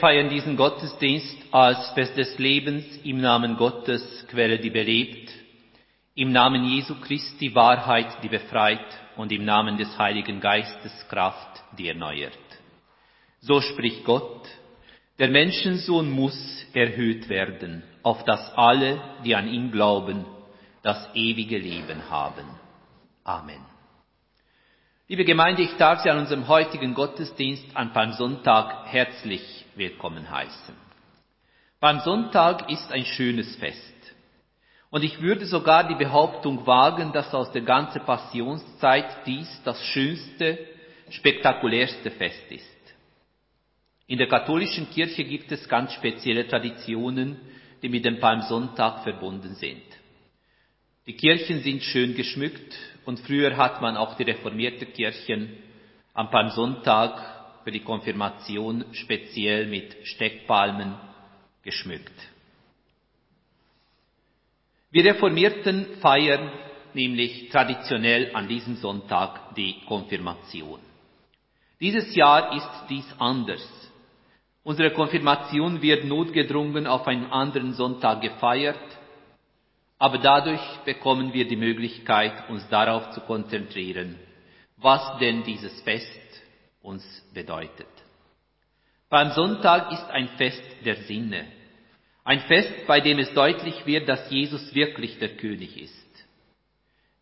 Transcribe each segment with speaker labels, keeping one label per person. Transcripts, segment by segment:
Speaker 1: Feiern diesen Gottesdienst als Fest des Lebens im Namen Gottes, Quelle, die belebt, im Namen Jesu Christi Wahrheit, die befreit und im Namen des Heiligen Geistes Kraft, die erneuert. So spricht Gott, der Menschensohn muss erhöht werden, auf dass alle, die an ihn glauben, das ewige Leben haben. Amen. Liebe Gemeinde, ich darf Sie an unserem heutigen Gottesdienst an Palmsonntag herzlich willkommen heißen. Beim Sonntag ist ein schönes Fest. Und ich würde sogar die Behauptung wagen, dass aus der ganzen Passionszeit dies das schönste, spektakulärste Fest ist. In der katholischen Kirche gibt es ganz spezielle Traditionen, die mit dem Palmsonntag verbunden sind. Die Kirchen sind schön geschmückt und früher hat man auch die reformierte Kirchen am Palmsonntag für die Konfirmation speziell mit Steckpalmen geschmückt. Wir Reformierten feiern nämlich traditionell an diesem Sonntag die Konfirmation. Dieses Jahr ist dies anders. Unsere Konfirmation wird notgedrungen auf einen anderen Sonntag gefeiert, aber dadurch bekommen wir die Möglichkeit, uns darauf zu konzentrieren, was denn dieses Fest uns bedeutet. Beim Sonntag ist ein Fest der Sinne. Ein Fest, bei dem es deutlich wird, dass Jesus wirklich der König ist.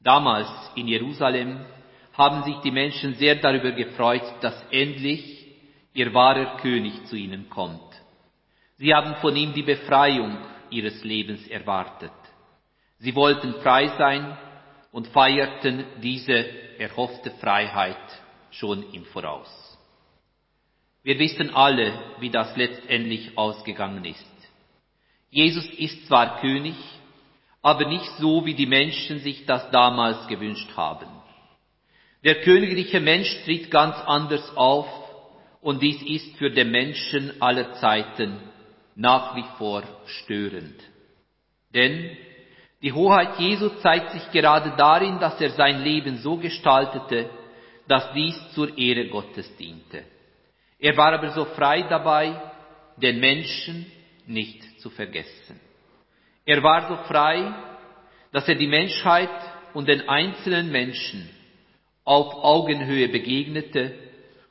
Speaker 1: Damals in Jerusalem haben sich die Menschen sehr darüber gefreut, dass endlich ihr wahrer König zu ihnen kommt. Sie haben von ihm die Befreiung ihres Lebens erwartet. Sie wollten frei sein und feierten diese erhoffte Freiheit schon im Voraus. Wir wissen alle, wie das letztendlich ausgegangen ist. Jesus ist zwar König, aber nicht so, wie die Menschen sich das damals gewünscht haben. Der königliche Mensch tritt ganz anders auf und dies ist für den Menschen aller Zeiten nach wie vor störend. Denn die Hoheit Jesu zeigt sich gerade darin, dass er sein Leben so gestaltete, dass dies zur Ehre Gottes diente. Er war aber so frei dabei, den Menschen nicht zu vergessen. Er war so frei, dass er die Menschheit und den einzelnen Menschen auf Augenhöhe begegnete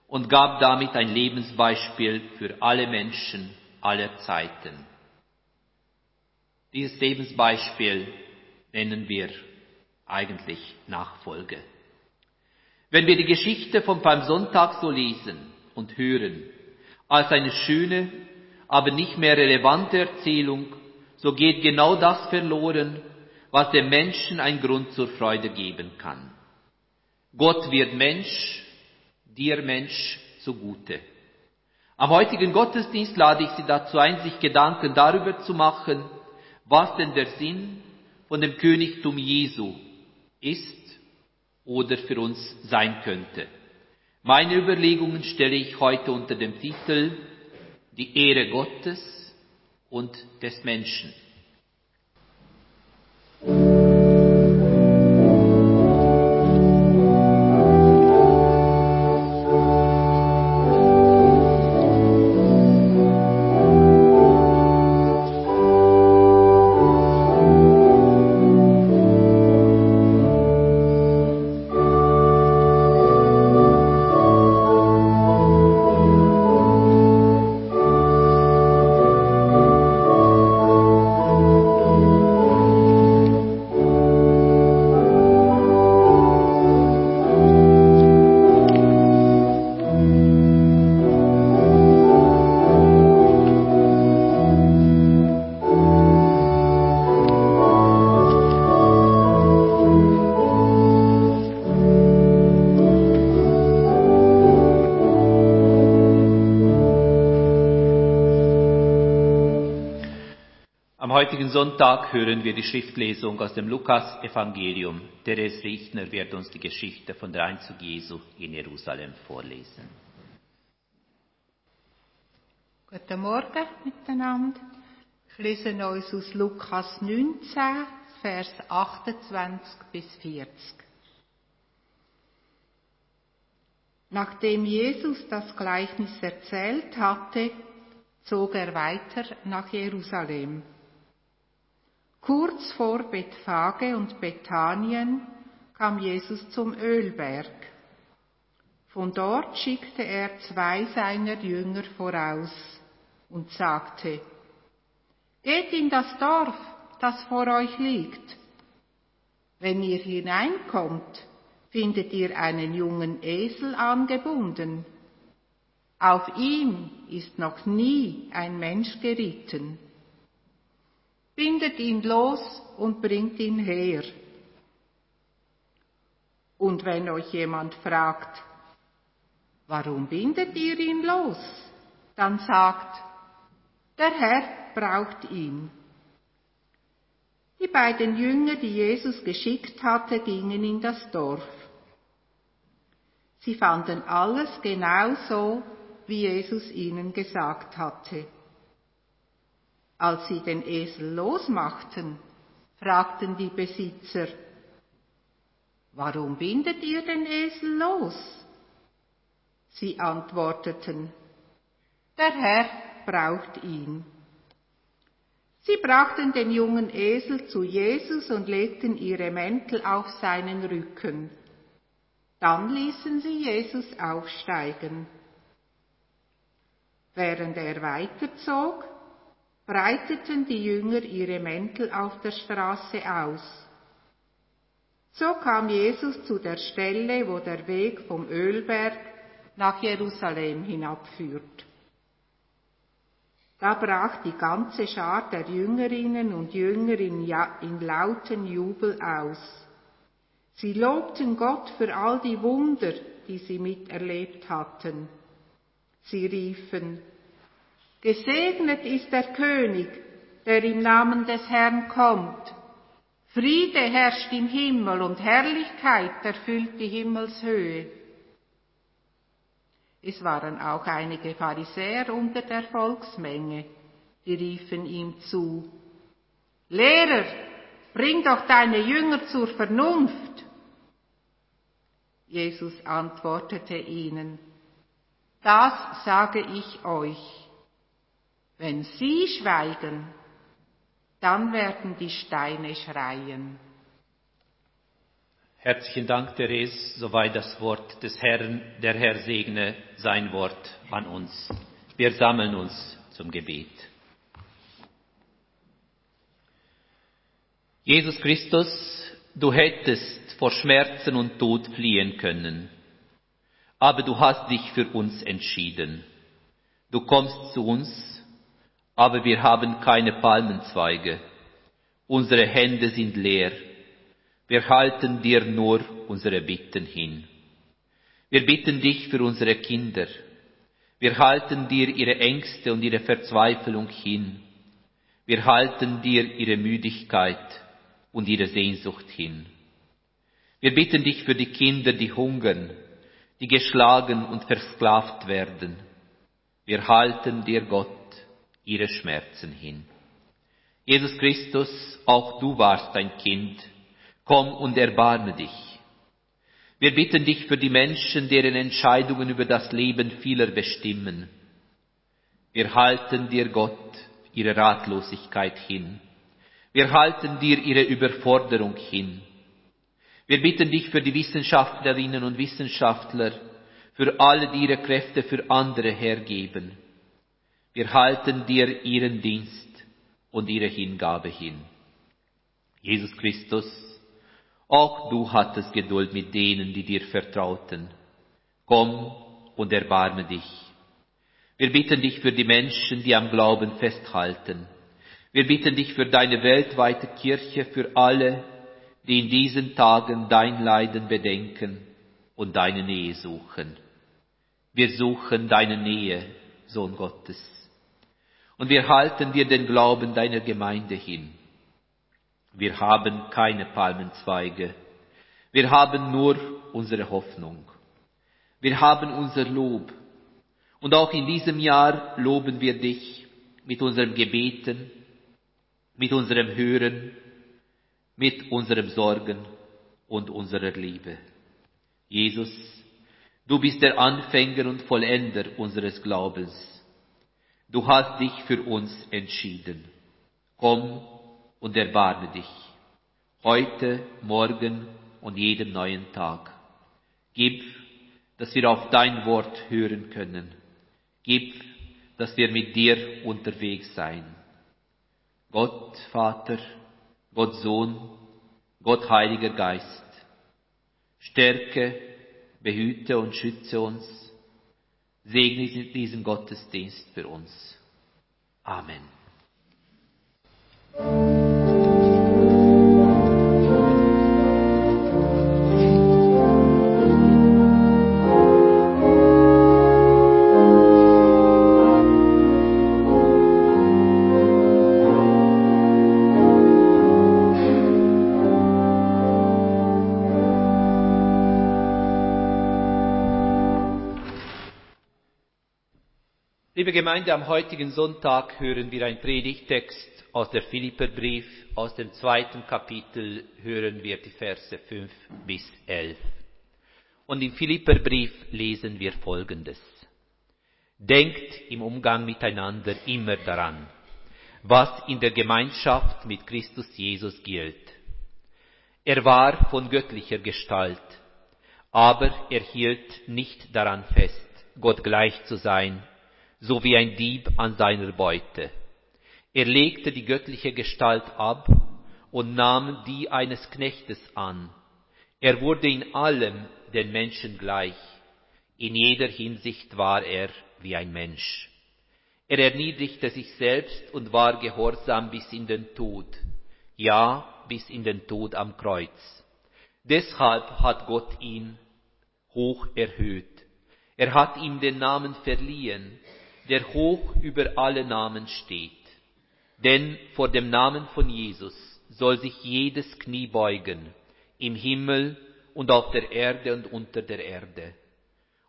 Speaker 1: und gab damit ein Lebensbeispiel für alle Menschen aller Zeiten. Dieses Lebensbeispiel nennen wir eigentlich Nachfolge. Wenn wir die Geschichte von Palmsonntag so lesen und hören, als eine schöne, aber nicht mehr relevante Erzählung, so geht genau das verloren, was dem Menschen ein Grund zur Freude geben kann. Gott wird Mensch, dir Mensch zugute. Am heutigen Gottesdienst lade ich Sie dazu ein, sich Gedanken darüber zu machen, was denn der Sinn von dem Königtum Jesu ist oder für uns sein könnte. Meine Überlegungen stelle ich heute unter dem Titel Die Ehre Gottes und des Menschen. Heutigen Sonntag hören wir die Schriftlesung aus dem Lukas-Evangelium. Therese Richtner wird uns die Geschichte von der Einzug Jesu in Jerusalem vorlesen.
Speaker 2: Guten Morgen miteinander. Ich lese uns aus Lukas 19, Vers 28 bis 40. Nachdem Jesus das Gleichnis erzählt hatte, zog er weiter nach Jerusalem. Kurz vor Bethphage und Bethanien kam Jesus zum Ölberg. Von dort schickte er zwei seiner Jünger voraus und sagte, Geht in das Dorf, das vor euch liegt. Wenn ihr hineinkommt, findet ihr einen jungen Esel angebunden. Auf ihm ist noch nie ein Mensch geritten. Bindet ihn los und bringt ihn her. Und wenn euch jemand fragt, warum bindet ihr ihn los? Dann sagt, der Herr braucht ihn. Die beiden Jünger, die Jesus geschickt hatte, gingen in das Dorf. Sie fanden alles genau so, wie Jesus ihnen gesagt hatte. Als sie den Esel losmachten, fragten die Besitzer, Warum bindet ihr den Esel los? Sie antworteten, Der Herr braucht ihn. Sie brachten den jungen Esel zu Jesus und legten ihre Mäntel auf seinen Rücken. Dann ließen sie Jesus aufsteigen. Während er weiterzog, breiteten die Jünger ihre Mäntel auf der Straße aus. So kam Jesus zu der Stelle, wo der Weg vom Ölberg nach Jerusalem hinabführt. Da brach die ganze Schar der Jüngerinnen und Jünger in, ja, in lauten Jubel aus. Sie lobten Gott für all die Wunder, die sie miterlebt hatten. Sie riefen, Gesegnet ist der König, der im Namen des Herrn kommt. Friede herrscht im Himmel und Herrlichkeit erfüllt die Himmelshöhe. Es waren auch einige Pharisäer unter der Volksmenge, die riefen ihm zu, Lehrer, bring doch deine Jünger zur Vernunft. Jesus antwortete ihnen, das sage ich euch. Wenn sie schweigen, dann werden die Steine schreien.
Speaker 1: Herzlichen Dank, Therese. Soweit das Wort des Herrn. Der Herr segne sein Wort an uns. Wir sammeln uns zum Gebet. Jesus Christus, du hättest vor Schmerzen und Tod fliehen können, aber du hast dich für uns entschieden. Du kommst zu uns aber wir haben keine Palmenzweige. Unsere Hände sind leer. Wir halten dir nur unsere Bitten hin. Wir bitten dich für unsere Kinder. Wir halten dir ihre Ängste und ihre Verzweiflung hin. Wir halten dir ihre Müdigkeit und ihre Sehnsucht hin. Wir bitten dich für die Kinder, die hungern, die geschlagen und versklavt werden. Wir halten dir Gott ihre Schmerzen hin. Jesus Christus, auch du warst ein Kind, komm und erbarme dich. Wir bitten dich für die Menschen, deren Entscheidungen über das Leben vieler bestimmen. Wir halten dir, Gott, ihre Ratlosigkeit hin. Wir halten dir ihre Überforderung hin. Wir bitten dich für die Wissenschaftlerinnen und Wissenschaftler, für alle, die ihre Kräfte für andere hergeben. Wir halten dir ihren Dienst und ihre Hingabe hin. Jesus Christus, auch du hattest Geduld mit denen, die dir vertrauten. Komm und erbarme dich. Wir bitten dich für die Menschen, die am Glauben festhalten. Wir bitten dich für deine weltweite Kirche, für alle, die in diesen Tagen dein Leiden bedenken und deine Nähe suchen. Wir suchen deine Nähe, Sohn Gottes. Und wir halten dir den Glauben deiner Gemeinde hin. Wir haben keine Palmenzweige. Wir haben nur unsere Hoffnung. Wir haben unser Lob. Und auch in diesem Jahr loben wir dich mit unserem Gebeten, mit unserem Hören, mit unserem Sorgen und unserer Liebe. Jesus, du bist der Anfänger und Vollender unseres Glaubens. Du hast dich für uns entschieden. Komm und erbarme dich. Heute, morgen und jeden neuen Tag. Gib, dass wir auf dein Wort hören können. Gib, dass wir mit dir unterwegs sein. Gott Vater, Gott Sohn, Gott Heiliger Geist, stärke, behüte und schütze uns, segne diesen Gottesdienst für uns. Amen. Gemeinde, am heutigen Sonntag hören wir einen Predigtext aus der Philipperbrief. Aus dem zweiten Kapitel hören wir die Verse 5 bis 11. Und im Philipperbrief lesen wir Folgendes. Denkt im Umgang miteinander immer daran, was in der Gemeinschaft mit Christus Jesus gilt. Er war von göttlicher Gestalt, aber er hielt nicht daran fest, Gott gleich zu sein so wie ein Dieb an seiner Beute. Er legte die göttliche Gestalt ab und nahm die eines Knechtes an. Er wurde in allem den Menschen gleich. In jeder Hinsicht war er wie ein Mensch. Er erniedrigte sich selbst und war gehorsam bis in den Tod, ja, bis in den Tod am Kreuz. Deshalb hat Gott ihn hoch erhöht. Er hat ihm den Namen verliehen, der hoch über alle Namen steht. Denn vor dem Namen von Jesus soll sich jedes Knie beugen, im Himmel und auf der Erde und unter der Erde.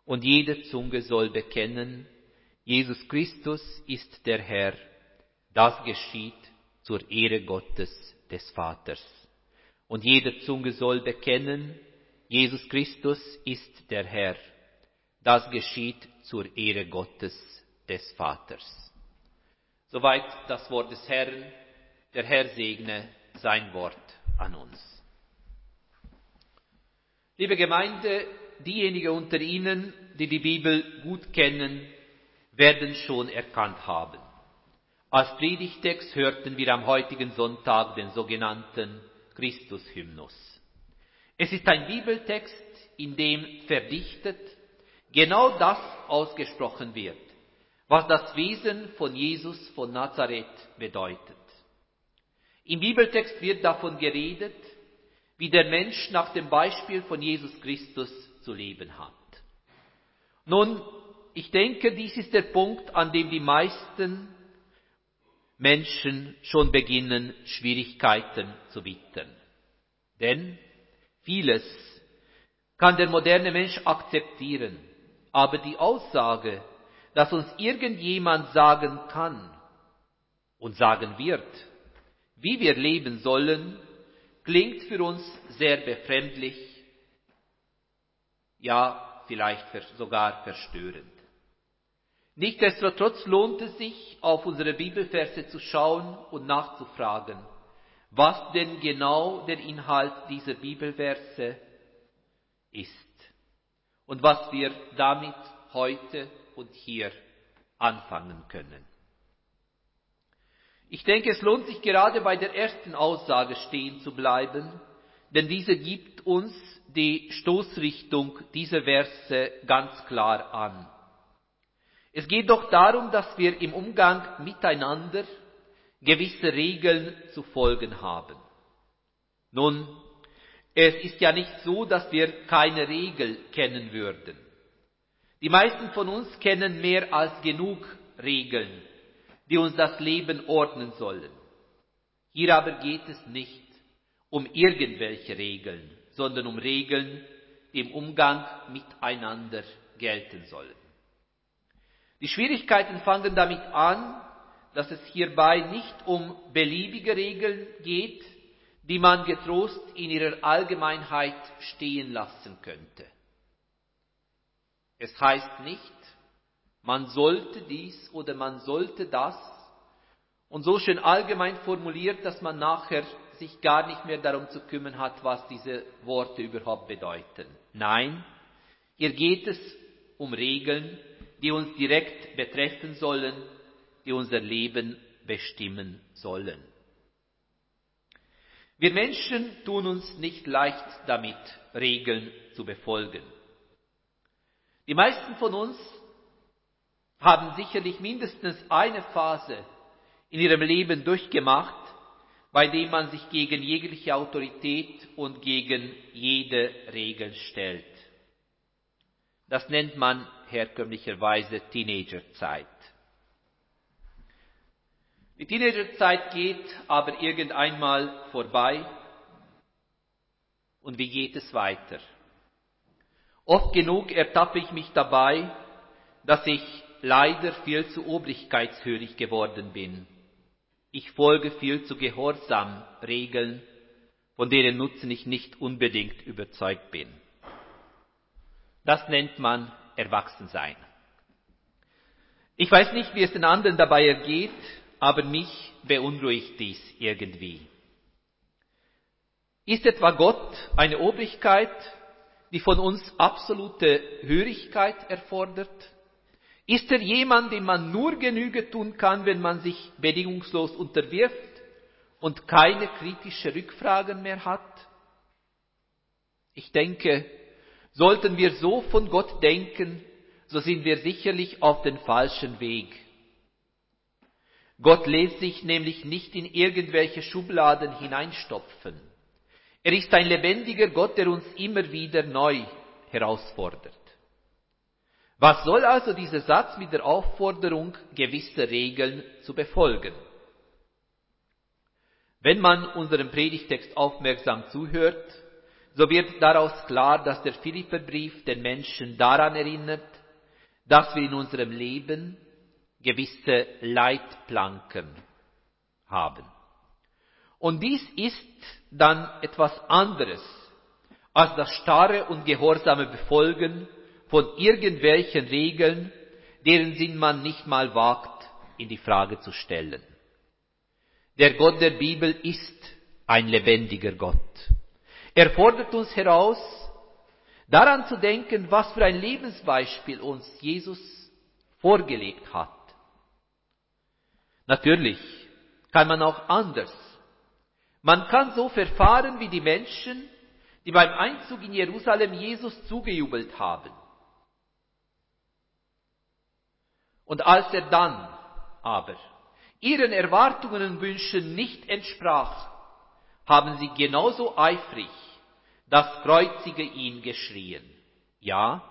Speaker 1: Und jede Zunge soll bekennen, Jesus Christus ist der Herr. Das geschieht zur Ehre Gottes des Vaters. Und jede Zunge soll bekennen, Jesus Christus ist der Herr. Das geschieht zur Ehre Gottes des Vaters. Soweit das Wort des Herrn. Der Herr segne sein Wort an uns. Liebe Gemeinde, diejenigen unter Ihnen, die die Bibel gut kennen, werden schon erkannt haben. Als Predigtext hörten wir am heutigen Sonntag den sogenannten Christushymnus. Es ist ein Bibeltext, in dem verdichtet genau das ausgesprochen wird was das Wesen von Jesus von Nazareth bedeutet. Im Bibeltext wird davon geredet, wie der Mensch nach dem Beispiel von Jesus Christus zu leben hat. Nun, ich denke, dies ist der Punkt, an dem die meisten Menschen schon beginnen, Schwierigkeiten zu wittern. Denn vieles kann der moderne Mensch akzeptieren, aber die Aussage, dass uns irgendjemand sagen kann und sagen wird, wie wir leben sollen, klingt für uns sehr befremdlich, ja vielleicht sogar verstörend. Nichtsdestotrotz lohnt es sich, auf unsere Bibelverse zu schauen und nachzufragen, was denn genau der Inhalt dieser Bibelverse ist und was wir damit heute und hier anfangen können. Ich denke, es lohnt sich gerade bei der ersten Aussage stehen zu bleiben, denn diese gibt uns die Stoßrichtung dieser Verse ganz klar an. Es geht doch darum, dass wir im Umgang miteinander gewisse Regeln zu folgen haben. Nun, es ist ja nicht so, dass wir keine Regel kennen würden. Die meisten von uns kennen mehr als genug Regeln, die uns das Leben ordnen sollen. Hier aber geht es nicht um irgendwelche Regeln, sondern um Regeln, die im Umgang miteinander gelten sollen. Die Schwierigkeiten fangen damit an, dass es hierbei nicht um beliebige Regeln geht, die man getrost in ihrer man sollte dies oder man sollte das und so schön allgemein formuliert, dass man nachher sich gar nicht mehr darum zu kümmern hat, was diese Worte überhaupt bedeuten. Nein, hier geht es um Regeln, die uns direkt betreffen sollen, die unser Leben bestimmen sollen. Wir Menschen tun uns nicht leicht damit, Regeln zu befolgen. Die meisten von uns haben sicherlich mindestens eine Phase in ihrem Leben durchgemacht, bei dem man sich gegen jegliche Autorität und gegen jede Regel stellt. Das nennt man herkömmlicherweise Teenagerzeit. Die Teenagerzeit geht aber irgendeinmal vorbei. Und wie geht es weiter? Oft genug ertappe ich mich dabei, dass ich leider viel zu obrigkeitshörig geworden bin. Ich folge viel zu gehorsam Regeln, von deren Nutzen ich nicht unbedingt überzeugt bin. Das nennt man Erwachsensein. Ich weiß nicht, wie es den anderen dabei ergeht, aber mich beunruhigt dies irgendwie. Ist etwa Gott eine Obrigkeit, die von uns absolute Hörigkeit erfordert? Ist er jemand, dem man nur Genüge tun kann, wenn man sich bedingungslos unterwirft und keine kritischen Rückfragen mehr hat? Ich denke, sollten wir so von Gott denken, so sind wir sicherlich auf den falschen Weg. Gott lässt sich nämlich nicht in irgendwelche Schubladen hineinstopfen. Er ist ein lebendiger Gott, der uns immer wieder neu herausfordert. Was soll also dieser Satz mit der Aufforderung, gewisse Regeln zu befolgen? Wenn man unserem Predigtext aufmerksam zuhört, so wird daraus klar, dass der Philipperbrief den Menschen daran erinnert, dass wir in unserem Leben gewisse Leitplanken haben. Und dies ist dann etwas anderes als das starre und gehorsame Befolgen von irgendwelchen Regeln, deren Sinn man nicht mal wagt, in die Frage zu stellen. Der Gott der Bibel ist ein lebendiger Gott. Er fordert uns heraus, daran zu denken, was für ein Lebensbeispiel uns Jesus vorgelegt hat. Natürlich kann man auch anders. Man kann so verfahren wie die Menschen, die beim Einzug in Jerusalem Jesus zugejubelt haben. Und als er dann aber ihren Erwartungen und Wünschen nicht entsprach, haben sie genauso eifrig das Kreuzige ihn geschrien. Ja,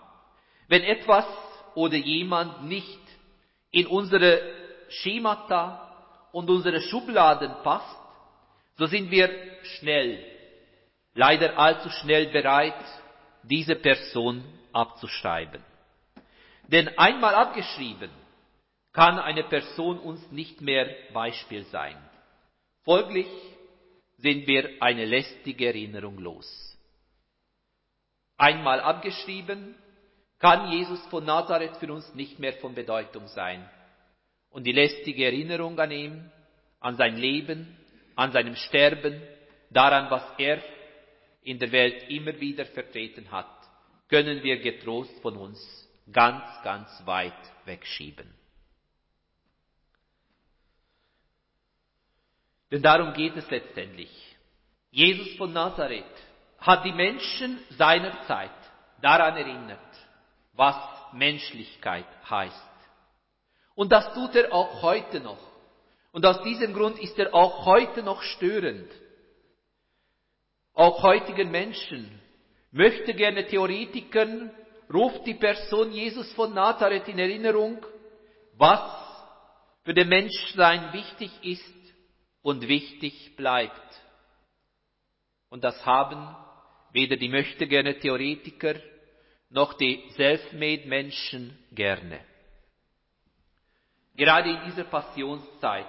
Speaker 1: wenn etwas oder jemand nicht in unsere Schemata und unsere Schubladen passt, so sind wir schnell, leider allzu schnell bereit, diese Person abzuschreiben. Denn einmal abgeschrieben, kann eine Person uns nicht mehr Beispiel sein. Folglich sind wir eine lästige Erinnerung los. Einmal abgeschrieben, kann Jesus von Nazareth für uns nicht mehr von Bedeutung sein und die lästige Erinnerung an ihn, an sein Leben, an seinem Sterben, daran, was er in der Welt immer wieder vertreten hat, können wir getrost von uns ganz, ganz weit wegschieben. Denn darum geht es letztendlich. Jesus von Nazareth hat die Menschen seiner Zeit daran erinnert, was Menschlichkeit heißt. Und das tut er auch heute noch. Und aus diesem Grund ist er auch heute noch störend. Auch heutigen Menschen möchte gerne Theoretikern, ruft die Person Jesus von Nazareth in Erinnerung, was für den Menschsein wichtig ist und wichtig bleibt. Und das haben weder die möchte gerne Theoretiker noch die self-made Menschen gerne. Gerade in dieser Passionszeit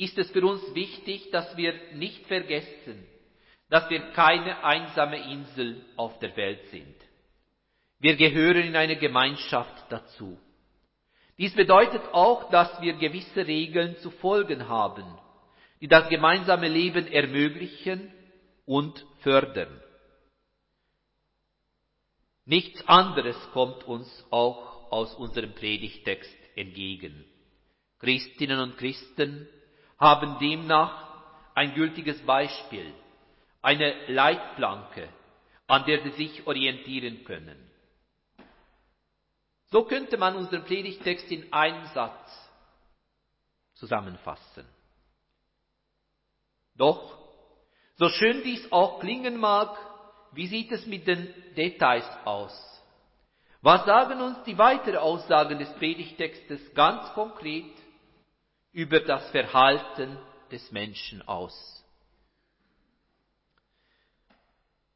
Speaker 1: ist es für uns wichtig, dass wir nicht vergessen, dass wir keine einsame Insel auf der Welt sind. Wir gehören in eine Gemeinschaft dazu. Dies bedeutet auch, dass wir gewisse Regeln zu folgen haben, die das gemeinsame Leben ermöglichen und fördern. Nichts anderes kommt uns auch aus unserem Predigtext entgegen. Christinnen und Christen haben demnach ein gültiges Beispiel, eine Leitplanke, an der sie sich orientieren können. So könnte man unseren Predigtext in einem Satz zusammenfassen. Doch, so schön dies auch klingen mag, wie sieht es mit den Details aus? Was sagen uns die weiteren Aussagen des Predigtextes ganz konkret über das Verhalten des Menschen aus?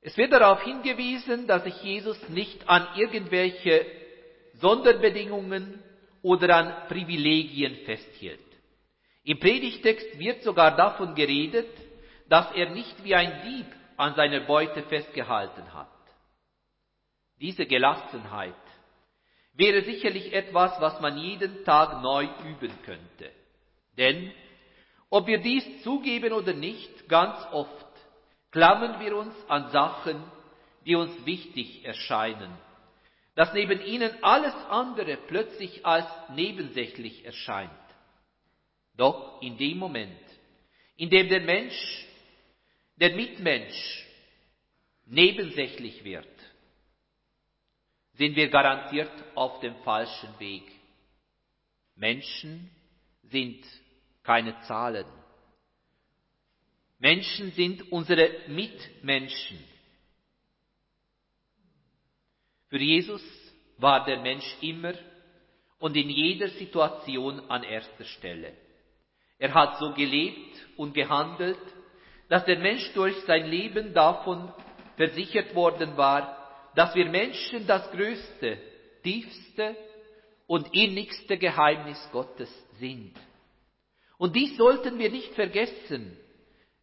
Speaker 1: Es wird darauf hingewiesen, dass sich Jesus nicht an irgendwelche Sonderbedingungen oder an Privilegien festhielt. Im Predigtext wird sogar davon geredet, dass er nicht wie ein Dieb an seiner Beute festgehalten hat. Diese Gelassenheit wäre sicherlich etwas, was man jeden Tag neu üben könnte. Denn, ob wir dies zugeben oder nicht, ganz oft klammern wir uns an Sachen, die uns wichtig erscheinen, dass neben ihnen alles andere plötzlich als nebensächlich erscheint. Doch in dem Moment, in dem der Mensch, der Mitmensch nebensächlich wird, sind wir garantiert auf dem falschen Weg. Menschen sind keine Zahlen. Menschen sind unsere Mitmenschen. Für Jesus war der Mensch immer und in jeder Situation an erster Stelle. Er hat so gelebt und gehandelt, dass der Mensch durch sein Leben davon versichert worden war, dass wir Menschen das größte, tiefste und innigste Geheimnis Gottes sind. Und dies sollten wir nicht vergessen,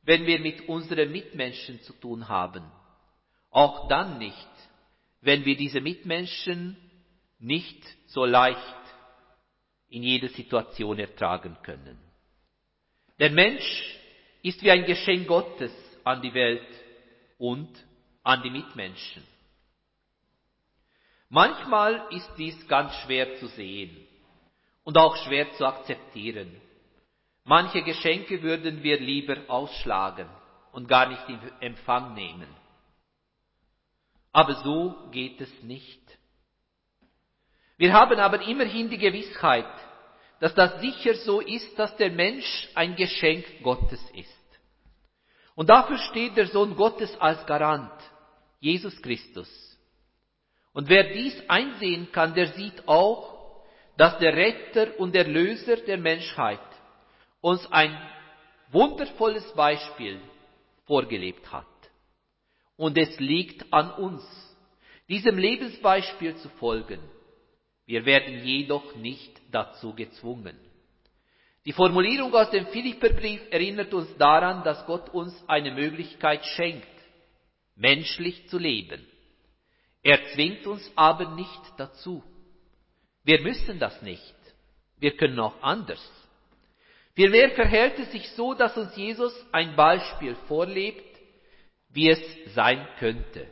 Speaker 1: wenn wir mit unseren Mitmenschen zu tun haben. Auch dann nicht, wenn wir diese Mitmenschen nicht so leicht in jeder Situation ertragen können. Der Mensch ist wie ein Geschenk Gottes an die Welt und an die Mitmenschen. Manchmal ist dies ganz schwer zu sehen und auch schwer zu akzeptieren. Manche Geschenke würden wir lieber ausschlagen und gar nicht in Empfang nehmen. Aber so geht es nicht. Wir haben aber immerhin die Gewissheit, dass das sicher so ist, dass der Mensch ein Geschenk Gottes ist. Und dafür steht der Sohn Gottes als Garant, Jesus Christus. Und wer dies einsehen kann, der sieht auch, dass der Retter und Erlöser der Menschheit uns ein wundervolles Beispiel vorgelebt hat. Und es liegt an uns, diesem Lebensbeispiel zu folgen. Wir werden jedoch nicht dazu gezwungen. Die Formulierung aus dem Philipperbrief erinnert uns daran, dass Gott uns eine Möglichkeit schenkt, menschlich zu leben. Er zwingt uns aber nicht dazu. Wir müssen das nicht. Wir können auch anders. Vielmehr verhält es sich so, dass uns Jesus ein Beispiel vorlebt, wie es sein könnte.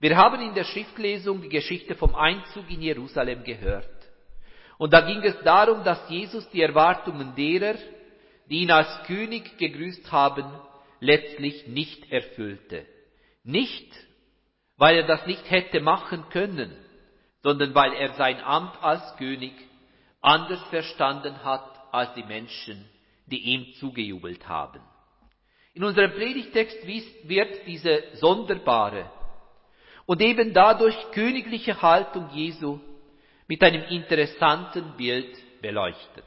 Speaker 1: Wir haben in der Schriftlesung die Geschichte vom Einzug in Jerusalem gehört. Und da ging es darum, dass Jesus die Erwartungen derer, die ihn als König gegrüßt haben, letztlich nicht erfüllte. Nicht, weil er das nicht hätte machen können, sondern weil er sein Amt als König anders verstanden hat als die Menschen, die ihm zugejubelt haben. In unserem Predigtext wird diese sonderbare und eben dadurch königliche Haltung Jesu mit einem interessanten Bild beleuchtet.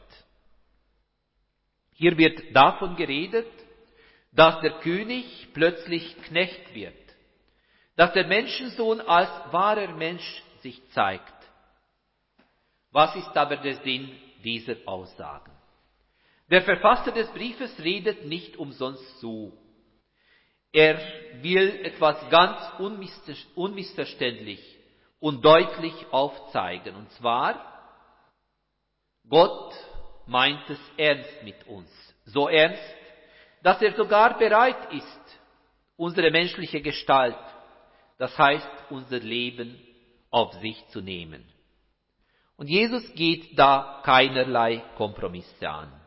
Speaker 1: Hier wird davon geredet, dass der König plötzlich Knecht wird, dass der Menschensohn als wahrer Mensch sich zeigt. Was ist aber der Sinn dieser Aussagen? Der Verfasser des Briefes redet nicht umsonst so. Er will etwas ganz unmissverständlich und deutlich aufzeigen. Und zwar, Gott meint es ernst mit uns. So ernst, dass er sogar bereit ist, unsere menschliche Gestalt, das heißt unser Leben, auf sich zu nehmen. Und Jesus geht da keinerlei Kompromisse an.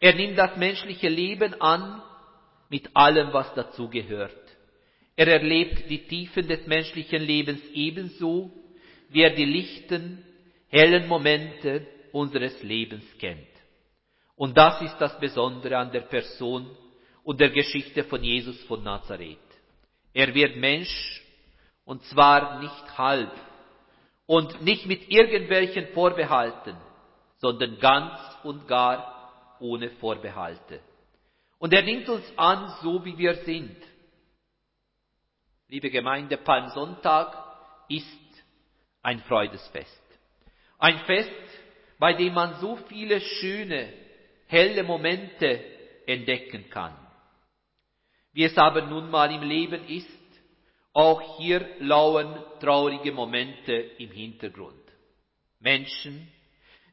Speaker 1: Er nimmt das menschliche Leben an mit allem, was dazugehört. Er erlebt die Tiefen des menschlichen Lebens ebenso, wie er die lichten, hellen Momente unseres Lebens kennt. Und das ist das Besondere an der Person und der Geschichte von Jesus von Nazareth. Er wird Mensch und zwar nicht halb und nicht mit irgendwelchen Vorbehalten, sondern ganz und gar ohne Vorbehalte. Und er nimmt uns an, so wie wir sind. Liebe Gemeinde, Palmsonntag ist ein Freudesfest. Ein Fest, bei dem man so viele schöne, helle Momente entdecken kann. Wie es aber nun mal im Leben ist, auch hier lauern traurige Momente im Hintergrund. Menschen,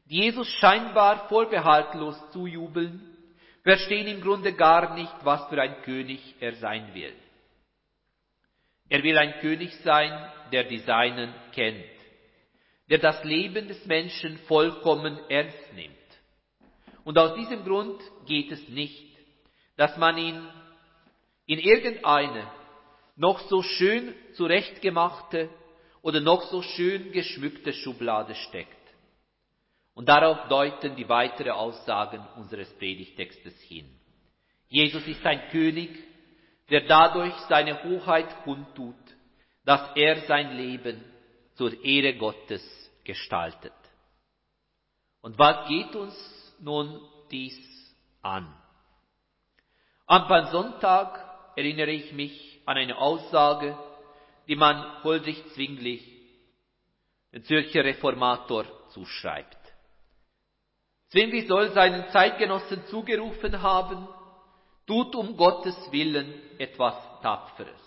Speaker 1: die Jesus scheinbar vorbehaltlos zujubeln, verstehen im Grunde gar nicht, was für ein König er sein will. Er will ein König sein, der die Seinen kennt, der das Leben des Menschen vollkommen ernst nimmt. Und aus diesem Grund geht es nicht, dass man ihn in irgendeine noch so schön zurechtgemachte oder noch so schön geschmückte Schublade steckt. Und darauf deuten die weiteren Aussagen unseres Predigtextes hin. Jesus ist ein König, der dadurch seine Hoheit kundtut, dass er sein Leben zur Ehre Gottes gestaltet. Und was geht uns nun dies an? Am Palmsonntag erinnere ich mich an eine Aussage, die man Huldrych Zwingli, den Zürcher Reformator, zuschreibt. Zwingli soll seinen Zeitgenossen zugerufen haben, tut um Gottes Willen etwas Tapferes.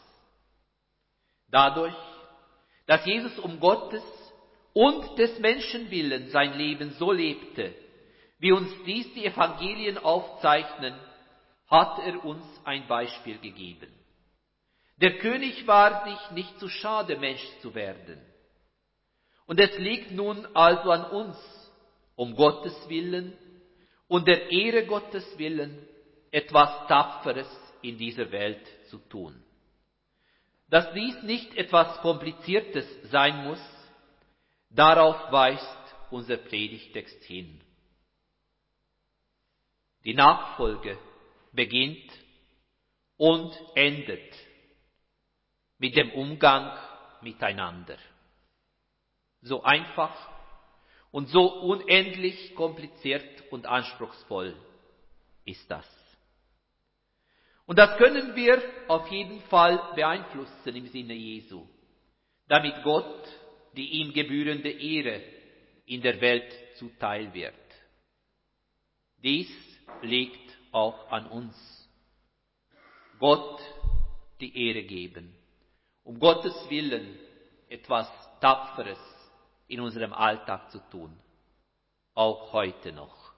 Speaker 1: Dadurch, dass Jesus um Gottes und des Menschen willen sein Leben so lebte, wie uns dies die Evangelien aufzeichnen, hat er uns ein Beispiel gegeben. Der König war sich nicht zu schade, Mensch zu werden. Und es liegt nun also an uns, um Gottes Willen und der Ehre Gottes Willen etwas Tapferes in dieser Welt zu tun. Dass dies nicht etwas Kompliziertes sein muss, darauf weist unser Predigtext hin. Die Nachfolge beginnt und endet mit dem Umgang miteinander. So einfach und so unendlich kompliziert und anspruchsvoll ist das. Und das können wir auf jeden Fall beeinflussen im Sinne Jesu, damit Gott die ihm gebührende Ehre in der Welt zuteil wird. Dies liegt auch an uns. Gott die Ehre geben, um Gottes Willen etwas Tapferes in unserem Alltag zu tun, auch heute noch.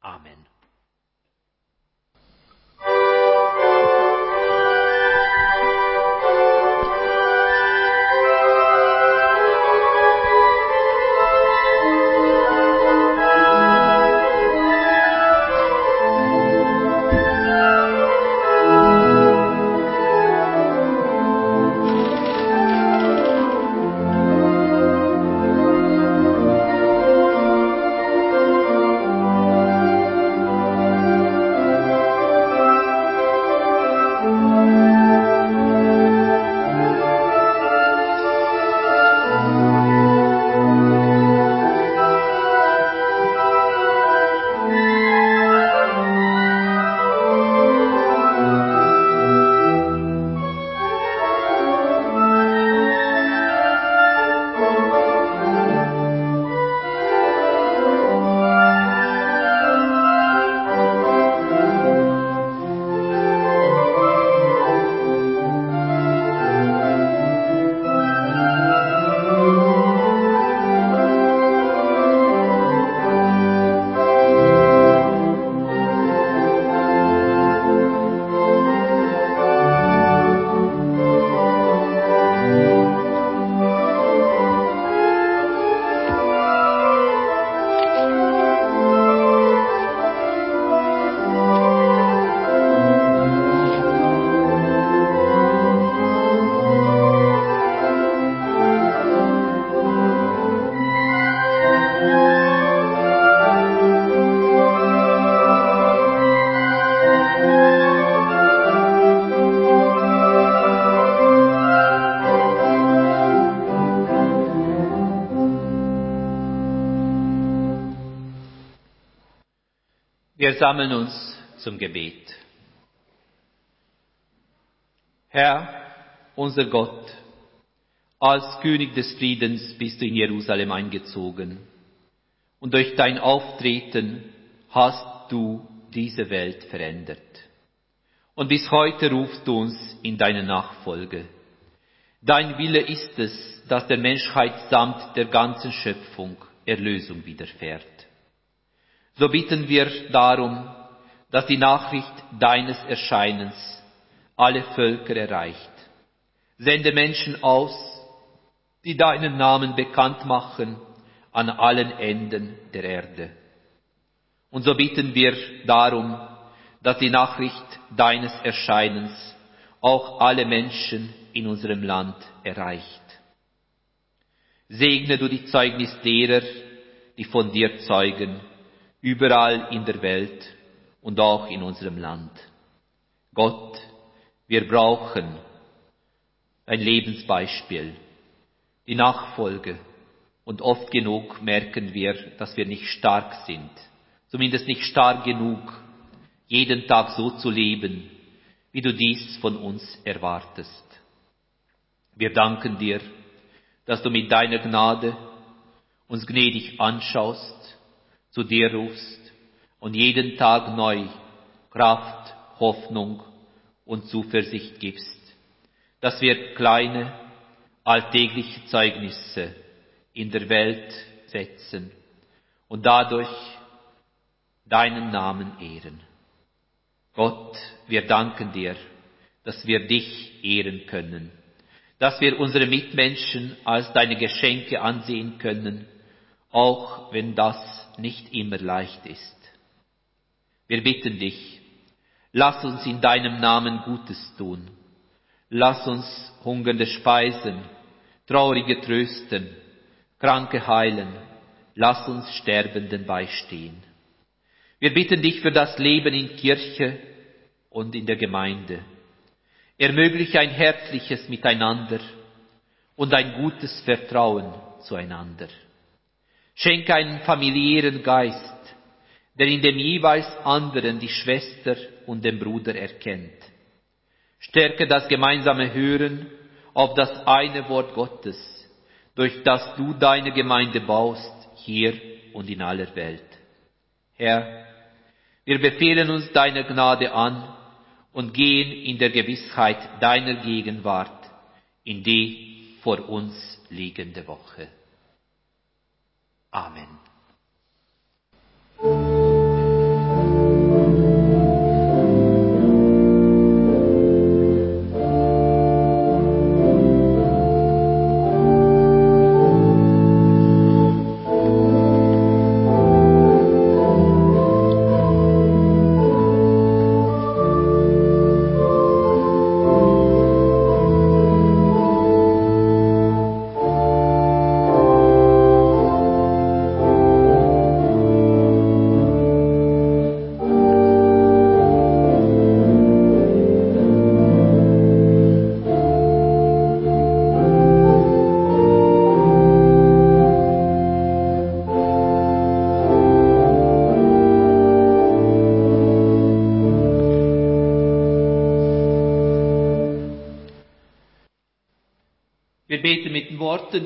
Speaker 1: Amen. Versammeln uns zum Gebet. Herr, unser Gott, als König des Friedens bist du in Jerusalem eingezogen und durch dein Auftreten hast du diese Welt verändert. Und bis heute rufst du uns in deine Nachfolge. Dein Wille ist es, dass der Menschheit samt der ganzen Schöpfung Erlösung widerfährt. So bitten wir darum, dass die Nachricht deines Erscheinens alle Völker erreicht. Sende Menschen aus, die deinen Namen bekannt machen an allen Enden der Erde. Und so bitten wir darum, dass die Nachricht deines Erscheinens auch alle Menschen in unserem Land erreicht. Segne du die Zeugnis derer, die von dir zeugen, überall in der Welt und auch in unserem Land. Gott, wir brauchen ein Lebensbeispiel, die Nachfolge, und oft genug merken wir, dass wir nicht stark sind, zumindest nicht stark genug, jeden Tag so zu leben, wie du dies von uns erwartest. Wir danken dir, dass du mit deiner Gnade uns gnädig anschaust, zu dir rufst und jeden Tag neu Kraft, Hoffnung und Zuversicht gibst, dass wir kleine, alltägliche Zeugnisse in der Welt setzen und dadurch deinen Namen ehren. Gott, wir danken dir, dass wir dich ehren können, dass wir unsere Mitmenschen als deine Geschenke ansehen können, auch wenn das nicht immer leicht ist. Wir bitten dich, lass uns in deinem Namen Gutes tun. Lass uns Hungernde speisen, Traurige trösten, Kranke heilen. Lass uns Sterbenden beistehen. Wir bitten dich für das Leben in Kirche und in der Gemeinde. Ermögliche ein herzliches Miteinander und ein gutes Vertrauen zueinander. Schenke einen familiären Geist, der in dem jeweils anderen die Schwester und den Bruder erkennt. Stärke das gemeinsame Hören auf das eine Wort Gottes, durch das du deine Gemeinde baust, hier und in aller Welt. Herr, wir befehlen uns deiner Gnade an und gehen in der Gewissheit deiner Gegenwart in die vor uns liegende Woche. Amen.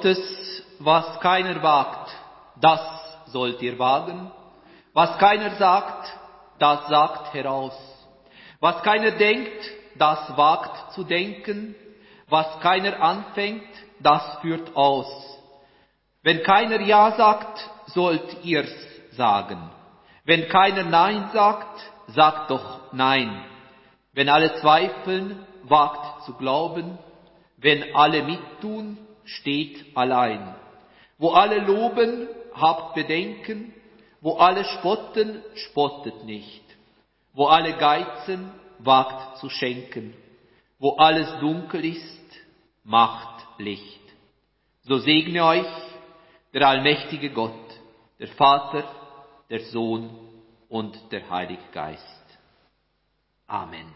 Speaker 1: Gottes, was keiner wagt, das sollt ihr wagen. Was keiner sagt, das sagt heraus. Was keiner denkt, das wagt zu denken. Was keiner anfängt, das führt aus. Wenn keiner Ja sagt, sollt ihr's sagen. Wenn keiner Nein sagt, sagt doch Nein. Wenn alle zweifeln, wagt zu glauben. Wenn alle mittun, steht allein. Wo alle loben, habt Bedenken. Wo alle spotten, spottet nicht. Wo alle geizen, wagt zu schenken. Wo alles dunkel ist, macht Licht. So segne euch der allmächtige Gott, der Vater, der Sohn und der Heilige Geist. Amen.